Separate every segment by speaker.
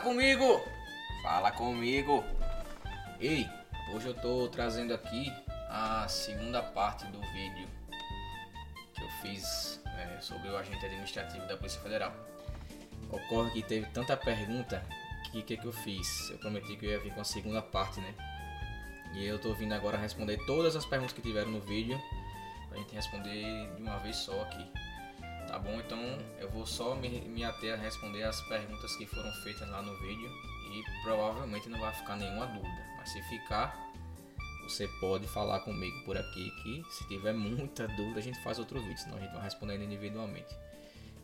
Speaker 1: comigo! Fala comigo! Ei, hoje eu tô trazendo aqui a segunda parte do vídeo que eu fiz é, sobre o agente administrativo da Polícia Federal. Ocorre que teve tanta pergunta que o que, que eu fiz? Eu prometi que eu ia vir com a segunda parte, né? E eu tô vindo agora responder todas as perguntas que tiveram no vídeo pra gente responder de uma vez só aqui. Tá bom? Então eu vou só me, me ater a responder as perguntas que foram feitas lá no vídeo e provavelmente não vai ficar nenhuma dúvida. Mas se ficar, você pode falar comigo por aqui que se tiver muita dúvida a gente faz outro vídeo, senão a gente vai respondendo individualmente.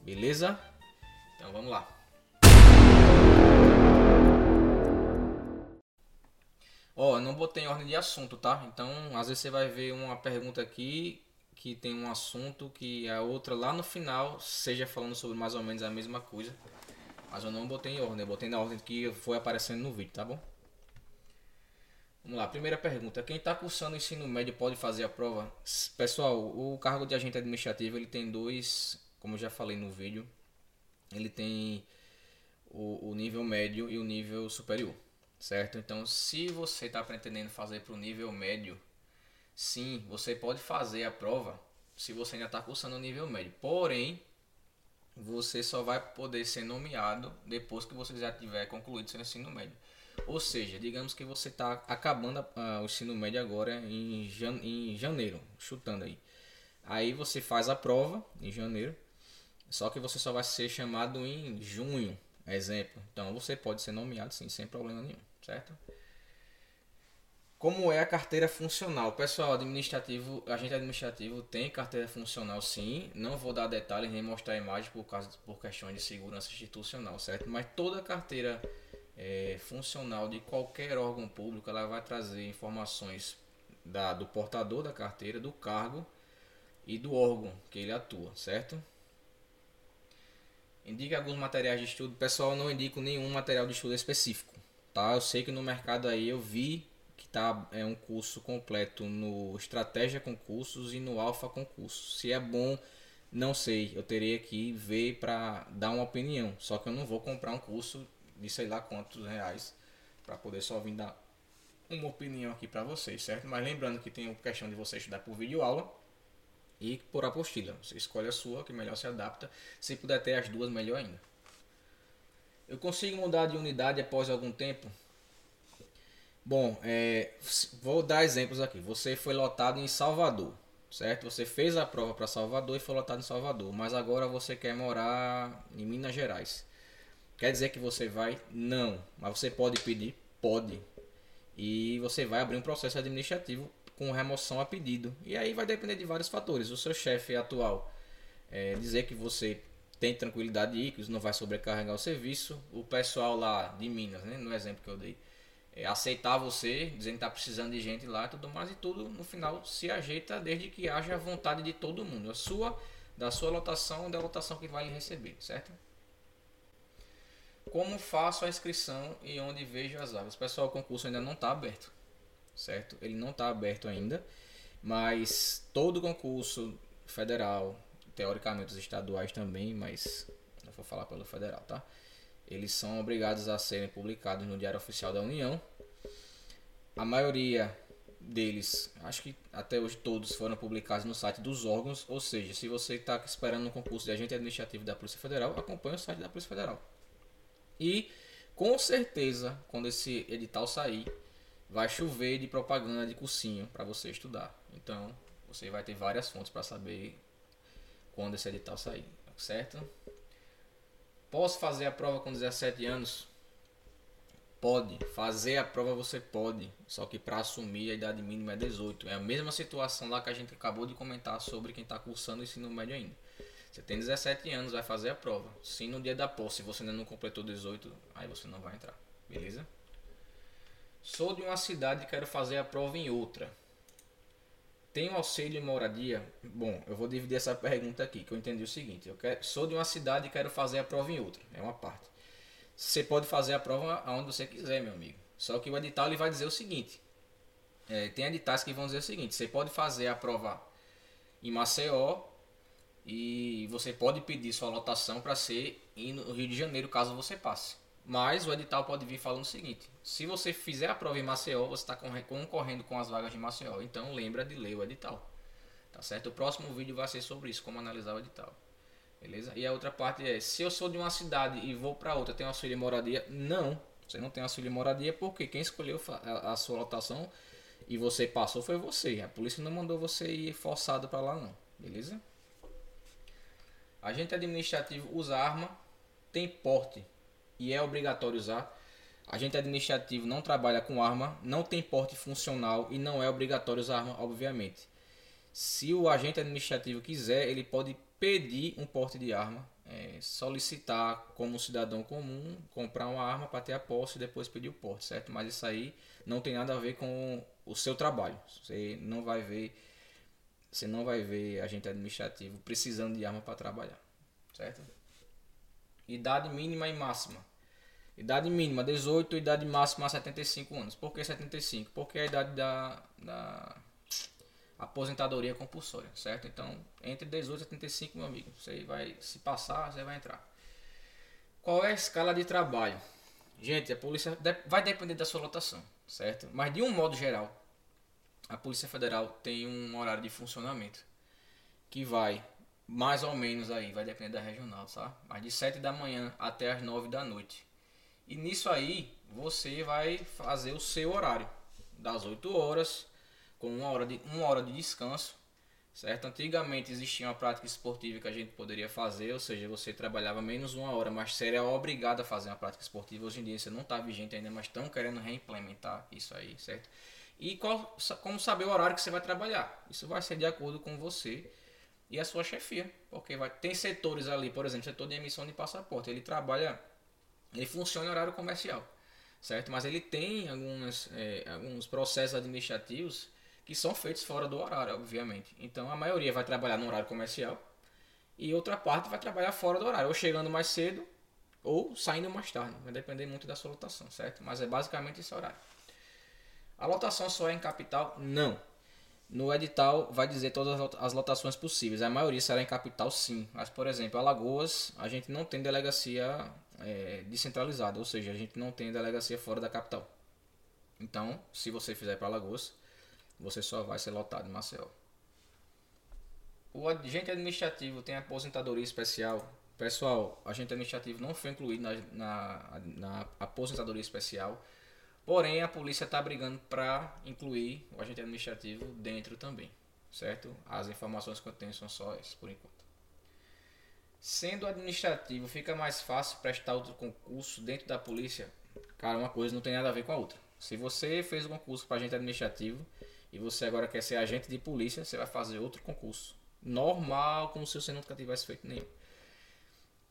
Speaker 1: Beleza? Então vamos lá. Ó, oh, não botei em ordem de assunto, tá? Então, às vezes você vai ver uma pergunta aqui que tem um assunto que a outra lá no final seja falando sobre mais ou menos a mesma coisa. Mas eu não botei em ordem, eu botei na ordem que foi aparecendo no vídeo, tá bom? Vamos lá, primeira pergunta. Quem está cursando o ensino médio pode fazer a prova? Pessoal, o cargo de agente administrativo ele tem dois, como eu já falei no vídeo, ele tem o, o nível médio e o nível superior, certo? Então, se você está pretendendo fazer para o nível médio, Sim, você pode fazer a prova se você ainda está cursando o nível médio. Porém, você só vai poder ser nomeado depois que você já tiver concluído seu ensino médio. Ou seja, digamos que você está acabando uh, o ensino médio agora em, jan em janeiro, chutando aí. Aí você faz a prova em janeiro, só que você só vai ser chamado em junho, exemplo. Então você pode ser nomeado sim, sem problema nenhum, certo? Como é a carteira funcional? Pessoal, administrativo, agente administrativo tem carteira funcional sim. Não vou dar detalhes nem mostrar imagem por causa por questões de segurança institucional, certo? Mas toda carteira é, funcional de qualquer órgão público, ela vai trazer informações da, do portador da carteira, do cargo e do órgão que ele atua, certo? Indica alguns materiais de estudo. Pessoal, não indico nenhum material de estudo específico, tá? Eu sei que no mercado aí eu vi tá é um curso completo no Estratégia Concursos e no Alfa Concursos. Se é bom, não sei, eu teria que ver para dar uma opinião. Só que eu não vou comprar um curso de sei lá quantos reais para poder só vir dar uma opinião aqui para vocês, certo? Mas lembrando que tem a questão de você estudar por vídeo aula e por apostila. Você escolhe a sua que melhor se adapta. Se puder ter as duas, melhor ainda. Eu consigo mudar de unidade após algum tempo? Bom, é, vou dar exemplos aqui. Você foi lotado em Salvador, certo? Você fez a prova para Salvador e foi lotado em Salvador, mas agora você quer morar em Minas Gerais. Quer dizer que você vai? Não. Mas você pode pedir? Pode. E você vai abrir um processo administrativo com remoção a pedido. E aí vai depender de vários fatores. O seu chefe atual é, dizer que você tem tranquilidade de ir, que não vai sobrecarregar o serviço. O pessoal lá de Minas, né, no exemplo que eu dei, é, aceitar você, dizendo que está precisando de gente lá e tudo mais, e tudo no final se ajeita desde que haja vontade de todo mundo, a sua, da sua lotação, da lotação que vai lhe receber, certo? Como faço a inscrição e onde vejo as vagas? Pessoal, o concurso ainda não está aberto, certo? Ele não está aberto ainda, mas todo concurso federal, teoricamente os estaduais também, mas não vou falar pelo federal, tá? Eles são obrigados a serem publicados no Diário Oficial da União. A maioria deles, acho que até hoje todos foram publicados no site dos órgãos, ou seja, se você está esperando um concurso de agente administrativo da Polícia Federal, acompanhe o site da Polícia Federal. E com certeza, quando esse edital sair, vai chover de propaganda de cursinho para você estudar. Então, você vai ter várias fontes para saber quando esse edital sair, certo? Posso fazer a prova com 17 anos? Pode. Fazer a prova você pode. Só que para assumir a idade mínima é 18. É a mesma situação lá que a gente acabou de comentar sobre quem está cursando o ensino médio ainda. Você tem 17 anos, vai fazer a prova. Se no dia da posse você ainda não completou 18, aí você não vai entrar. Beleza? Sou de uma cidade e quero fazer a prova em outra. Tem auxílio moradia? Bom, eu vou dividir essa pergunta aqui, que eu entendi o seguinte. Eu quero, sou de uma cidade e quero fazer a prova em outra. É uma parte. Você pode fazer a prova aonde você quiser, meu amigo. Só que o edital ele vai dizer o seguinte. É, tem editais que vão dizer o seguinte. Você pode fazer a prova em Maceió e você pode pedir sua lotação para ser no Rio de Janeiro, caso você passe. Mas o edital pode vir falando o seguinte: se você fizer a prova em Maceió, você está concorrendo com as vagas de Maceió. Então lembra de ler o edital. Tá certo? O próximo vídeo vai ser sobre isso, como analisar o edital. Beleza? E a outra parte é: se eu sou de uma cidade e vou para outra, tenho auxílio de moradia? Não. Você não tem auxílio de moradia porque quem escolheu a, sua lotação e você passou foi você. A polícia não mandou você ir forçado para lá, não. Beleza? Agente administrativo usa arma, tem porte e é obrigatório usar. Agente administrativo não trabalha com arma, não tem porte funcional e não é obrigatório usar arma, obviamente. Se o agente administrativo quiser, ele pode pedir um porte de arma, é, solicitar como cidadão comum, comprar uma arma para ter a posse e depois pedir o porte, certo? Mas isso aí não tem nada a ver com o seu trabalho. Você não vai ver, você não vai ver agente administrativo precisando de arma para trabalhar, certo? Idade mínima e máxima. Idade mínima 18, idade máxima 75 anos. Por que 75? Porque é a idade da, da aposentadoria compulsória, certo? Então, entre 18 e 75, meu amigo, você vai se passar, você vai entrar. Qual é a escala de trabalho? Gente, a polícia vai depender da sua lotação, certo? Mas de um modo geral, a Polícia Federal tem um horário de funcionamento que vai mais ou menos aí, vai depender da regional, tá? Mas de 7 da manhã até as 9 da noite. E nisso aí, você vai fazer o seu horário das 8 horas com uma hora de, uma hora de descanso, certo? Antigamente existia uma prática esportiva que a gente poderia fazer, ou seja, você trabalhava menos uma hora, mas seria obrigado a fazer uma prática esportiva. Hoje em dia isso não está vigente ainda, mas estão querendo reimplementar isso aí, certo? E qual, como saber o horário que você vai trabalhar? Isso vai ser de acordo com você e a sua chefia, porque vai, tem setores ali, por exemplo, setor de emissão de passaporte, ele trabalha, ele funciona em horário comercial, certo? Mas ele tem algumas, é, alguns processos administrativos que são feitos fora do horário, obviamente. Então a maioria vai trabalhar no horário comercial e outra parte vai trabalhar fora do horário, ou chegando mais cedo ou saindo mais tarde. Vai depender muito da sua lotação, certo? Mas é basicamente esse horário. A lotação só é em capital? Não. No edital vai dizer todas as lotações possíveis. A maioria será em capital, sim. Mas, por exemplo, Alagoas, a gente não tem delegacia é, descentralizada, ou seja, a gente não tem delegacia fora da capital. Então, se você fizer para Alagoas, você só vai ser lotado em Maceió. O agente administrativo tem aposentadoria especial. Pessoal, agente administrativo não foi incluído na, na, na aposentadoria especial. Porém, a polícia está brigando para incluir o agente administrativo dentro também. Certo? As informações que eu tenho são só essas por enquanto. Sendo administrativo, fica mais fácil prestar outro concurso dentro da polícia? Cara, uma coisa não tem nada a ver com a outra. Se você fez um concurso para agente administrativo e você agora quer ser agente de polícia, você vai fazer outro concurso. Normal, como se você nunca tivesse feito nenhum.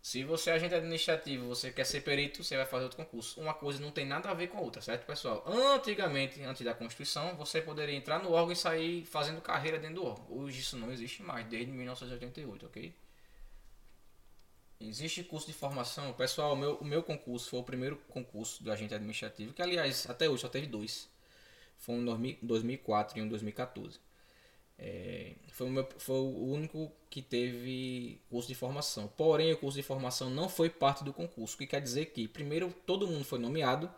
Speaker 1: Se você é agente administrativo, você quer ser perito, você vai fazer outro concurso. Uma coisa não tem nada a ver com a outra, certo, pessoal? Antigamente, antes da Constituição, você poderia entrar no órgão e sair fazendo carreira dentro do órgão. Hoje isso não existe mais, desde 1988, ok? Existe curso de formação. Pessoal, o meu, o meu concurso foi o primeiro concurso do agente administrativo, que aliás, até hoje só teve dois. Foi um em 2004 e um em 2014. É, foi, o meu, foi o único que teve curso de formação. Porém, o curso de formação não foi parte do concurso. O que quer dizer que, primeiro, todo mundo foi nomeado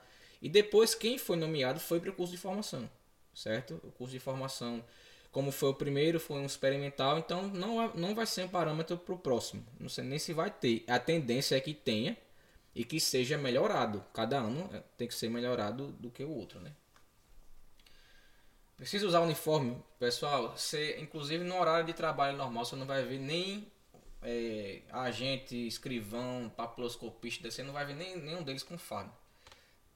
Speaker 1: e depois, quem foi nomeado foi para o curso de formação. Certo? O curso de formação, como foi o primeiro, foi um experimental, então não, não vai ser um parâmetro para o próximo. Não sei nem se vai ter. A tendência é que tenha e que seja melhorado. Cada ano é, tem que ser melhorado do que o outro, né? Precisa usar uniforme, pessoal. Você, inclusive no horário de trabalho normal, você não vai ver nem é, agente, escrivão, papiloscopista, você não vai ver nem, nenhum deles com fardo.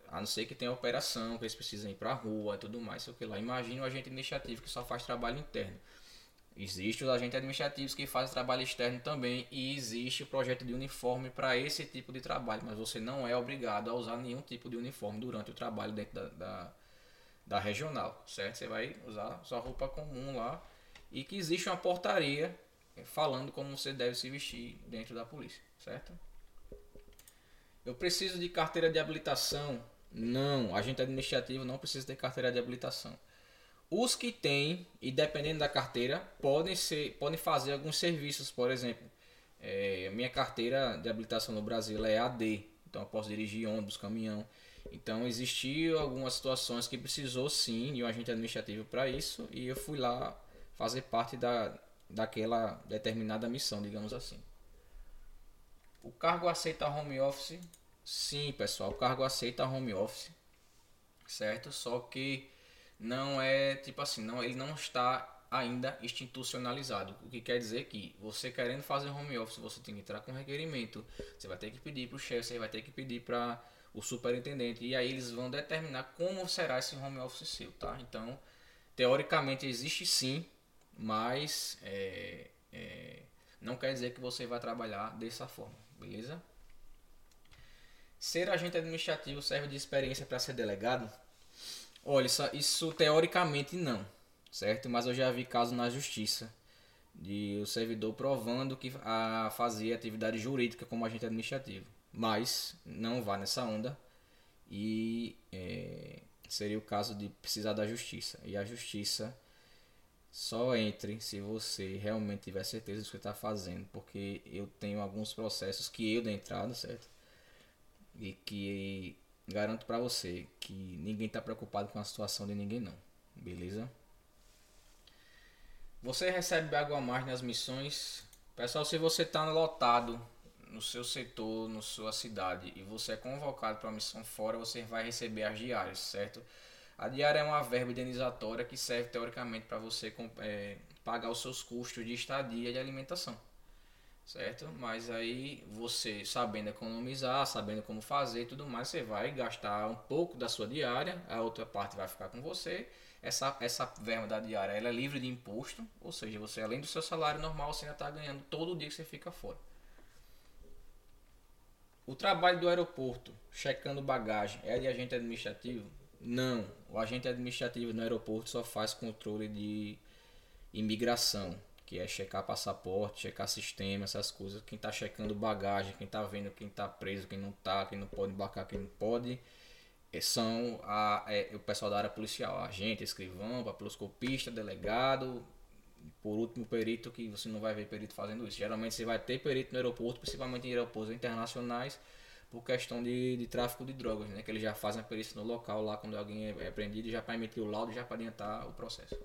Speaker 1: A não ser que tenha operação, que eles precisam ir pra rua e tudo mais, sei o que lá. Imagine o agente administrativo que só faz trabalho interno. Existe os agentes administrativos que fazem trabalho externo também e existe o projeto de uniforme para esse tipo de trabalho, mas você não é obrigado a usar nenhum tipo de uniforme durante o trabalho dentro da, da da regional, certo? Você vai usar sua roupa comum lá e que existe uma portaria falando como você deve se vestir dentro da polícia, certo? Eu preciso de carteira de habilitação? Não, agente administrativo não precisa ter carteira de habilitação. Os que têm, e dependendo da carteira, podem ser, podem fazer alguns serviços, por exemplo, é, minha carteira de habilitação no Brasil é AD, Então eu posso dirigir ônibus, caminhão. Então existiam algumas situações que precisou sim de um agente administrativo para isso e eu fui lá fazer parte da, daquela determinada missão, digamos assim. O cargo aceita home office? Sim, pessoal, o cargo aceita home office, certo? Só que não é tipo assim, não, ele não está ainda institucionalizado. O que quer dizer que você querendo fazer home office, você tem que entrar com requerimento, você vai ter que pedir para o chefe, você vai ter que pedir para o superintendente e aí eles vão determinar como será esse home office seu, tá? Então, teoricamente existe sim, mas é, é, não quer dizer que você vai trabalhar dessa forma, beleza? Ser agente administrativo serve de experiência para ser delegado? Olha, isso, isso, teoricamente não, certo? Mas eu já vi casos na justiça de o servidor provando que a, fazia atividade jurídica como agente administrativo. Mas não vá nessa onda e é, seria o caso de precisar da justiça. E a justiça só entre se você realmente tiver certeza do que está fazendo, porque eu tenho alguns processos que eu dei entrada, certo? E que garanto para você que ninguém está preocupado com a situação de ninguém não, beleza? Você recebe água a mais nas missões. Pessoal, se você está lotado no seu setor, na sua cidade e você é convocado para uma missão fora, você vai receber as diárias, certo? A diária é uma verba indenizatória que serve teoricamente para você é, pagar os seus custos de estadia e de alimentação. Certo? Mas aí você sabendo economizar, sabendo como fazer e tudo mais, você vai gastar um pouco da sua diária, a outra parte vai ficar com você. Essa, essa verba da diária ela é livre de imposto, ou seja, você além do seu salário normal, você ainda está ganhando todo dia que você fica fora. O trabalho do aeroporto, checando bagagem, é de agente administrativo? Não, o agente administrativo no aeroporto só faz controle de imigração, que é checar passaporte, checar sistema, essas coisas. Quem está checando bagagem, quem está vendo quem está preso, quem não está, quem não pode embarcar, quem não pode, é, são a, é, o pessoal da área policial, agente, escrivão, papiloscopista, delegado, por último perito, que você não vai ver perito fazendo isso. Geralmente você vai ter perito no aeroporto, principalmente em aeroportos internacionais, por questão de, de tráfico de drogas, né? Que eles já fazem a perícia no local lá quando alguém é, é prendido, já para emitir o laudo, já para adiantar o processo.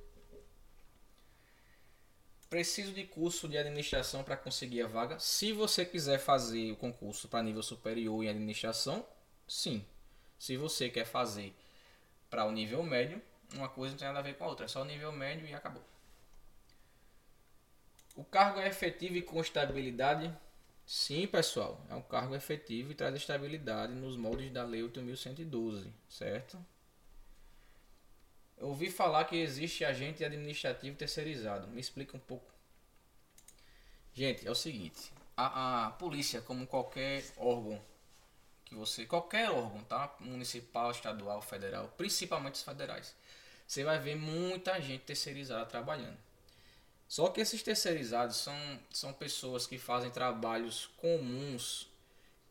Speaker 1: Preciso de curso de administração para conseguir a vaga. Se você quiser fazer o concurso para nível superior em administração, sim. Se você quer fazer para o nível médio, uma coisa não tem nada a ver com a outra, é só o nível médio e acabou. O cargo é efetivo e com estabilidade Sim, pessoal, é um cargo efetivo e traz estabilidade nos moldes da Lei 8.112, certo? Eu ouvi falar que existe agente administrativo terceirizado. Me explica um pouco. Gente, é o seguinte: a, a polícia, como qualquer órgão que você, qualquer órgão, tá? Municipal, estadual, federal, principalmente os federais, você vai ver muita gente terceirizada trabalhando. Só que esses terceirizados são, são pessoas que fazem trabalhos comuns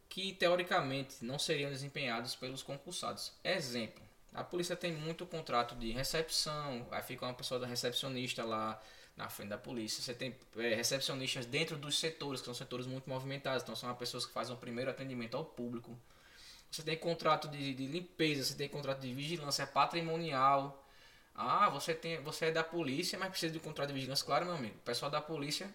Speaker 1: que teoricamente não seriam desempenhados pelos concursados. Exemplo, a polícia tem muito contrato de recepção, aí fica uma pessoa da recepcionista lá na frente da polícia. Você tem é, recepcionistas dentro dos setores, que são setores muito movimentados, então são as pessoas que fazem o primeiro atendimento ao público. Você tem contrato de, de limpeza, você tem contrato de vigilância patrimonial, ah, você, tem, você é da polícia, mas precisa de um contrato de vigilância. Claro, meu amigo. O pessoal da polícia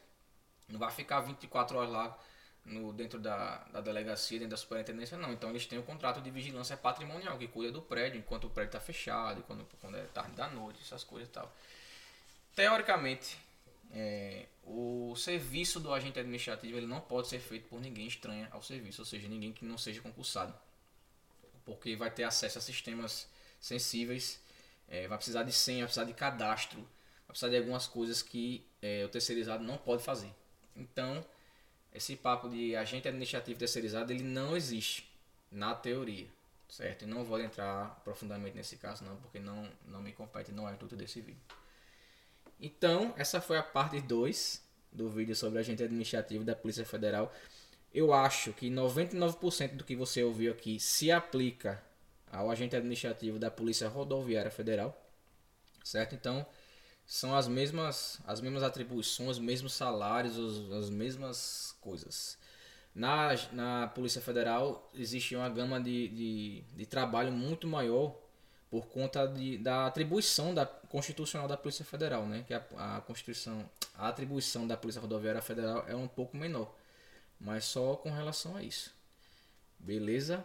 Speaker 1: não vai ficar 24 horas lá no, dentro da, da delegacia, dentro da superintendência, não. Então eles têm um contrato de vigilância patrimonial, que cuida do prédio enquanto o prédio está fechado, quando, quando é tarde da noite, essas coisas e tal. Teoricamente, é, o serviço do agente administrativo ele não pode ser feito por ninguém estranho ao serviço, ou seja, ninguém que não seja concursado. Porque vai ter acesso a sistemas sensíveis é, vai precisar de senha, vai precisar de cadastro, vai precisar de algumas coisas que é, o terceirizado não pode fazer. Então, esse papo de agente administrativo terceirizado ele não existe na teoria, certo? E não vou entrar profundamente nesse caso não, porque não, não me compete, não é o intuito desse vídeo. Então, essa foi a parte 2 do vídeo sobre agente administrativo da Polícia Federal. Eu acho que 99% do que você ouviu aqui se aplica ao agente administrativo da Polícia Rodoviária Federal, certo? Então, são as mesmas, as mesmas atribuições, os mesmos salários, os, as mesmas coisas. Na, na Polícia Federal existe uma gama de, de, de trabalho muito maior por conta de, da atribuição da constitucional da Polícia Federal, né? Que a, a constituição, a atribuição da Polícia Rodoviária Federal é um pouco menor, mas só com relação a isso. Beleza?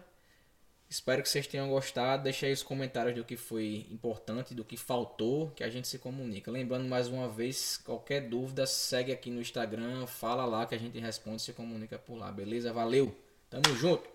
Speaker 1: Espero que vocês tenham gostado. Deixe aí os comentários do que foi importante, do que faltou, que a gente se comunica. Lembrando mais uma vez, qualquer dúvida, segue aqui no Instagram, fala lá que a gente responde, se comunica por lá. Beleza? Valeu. Tamo junto.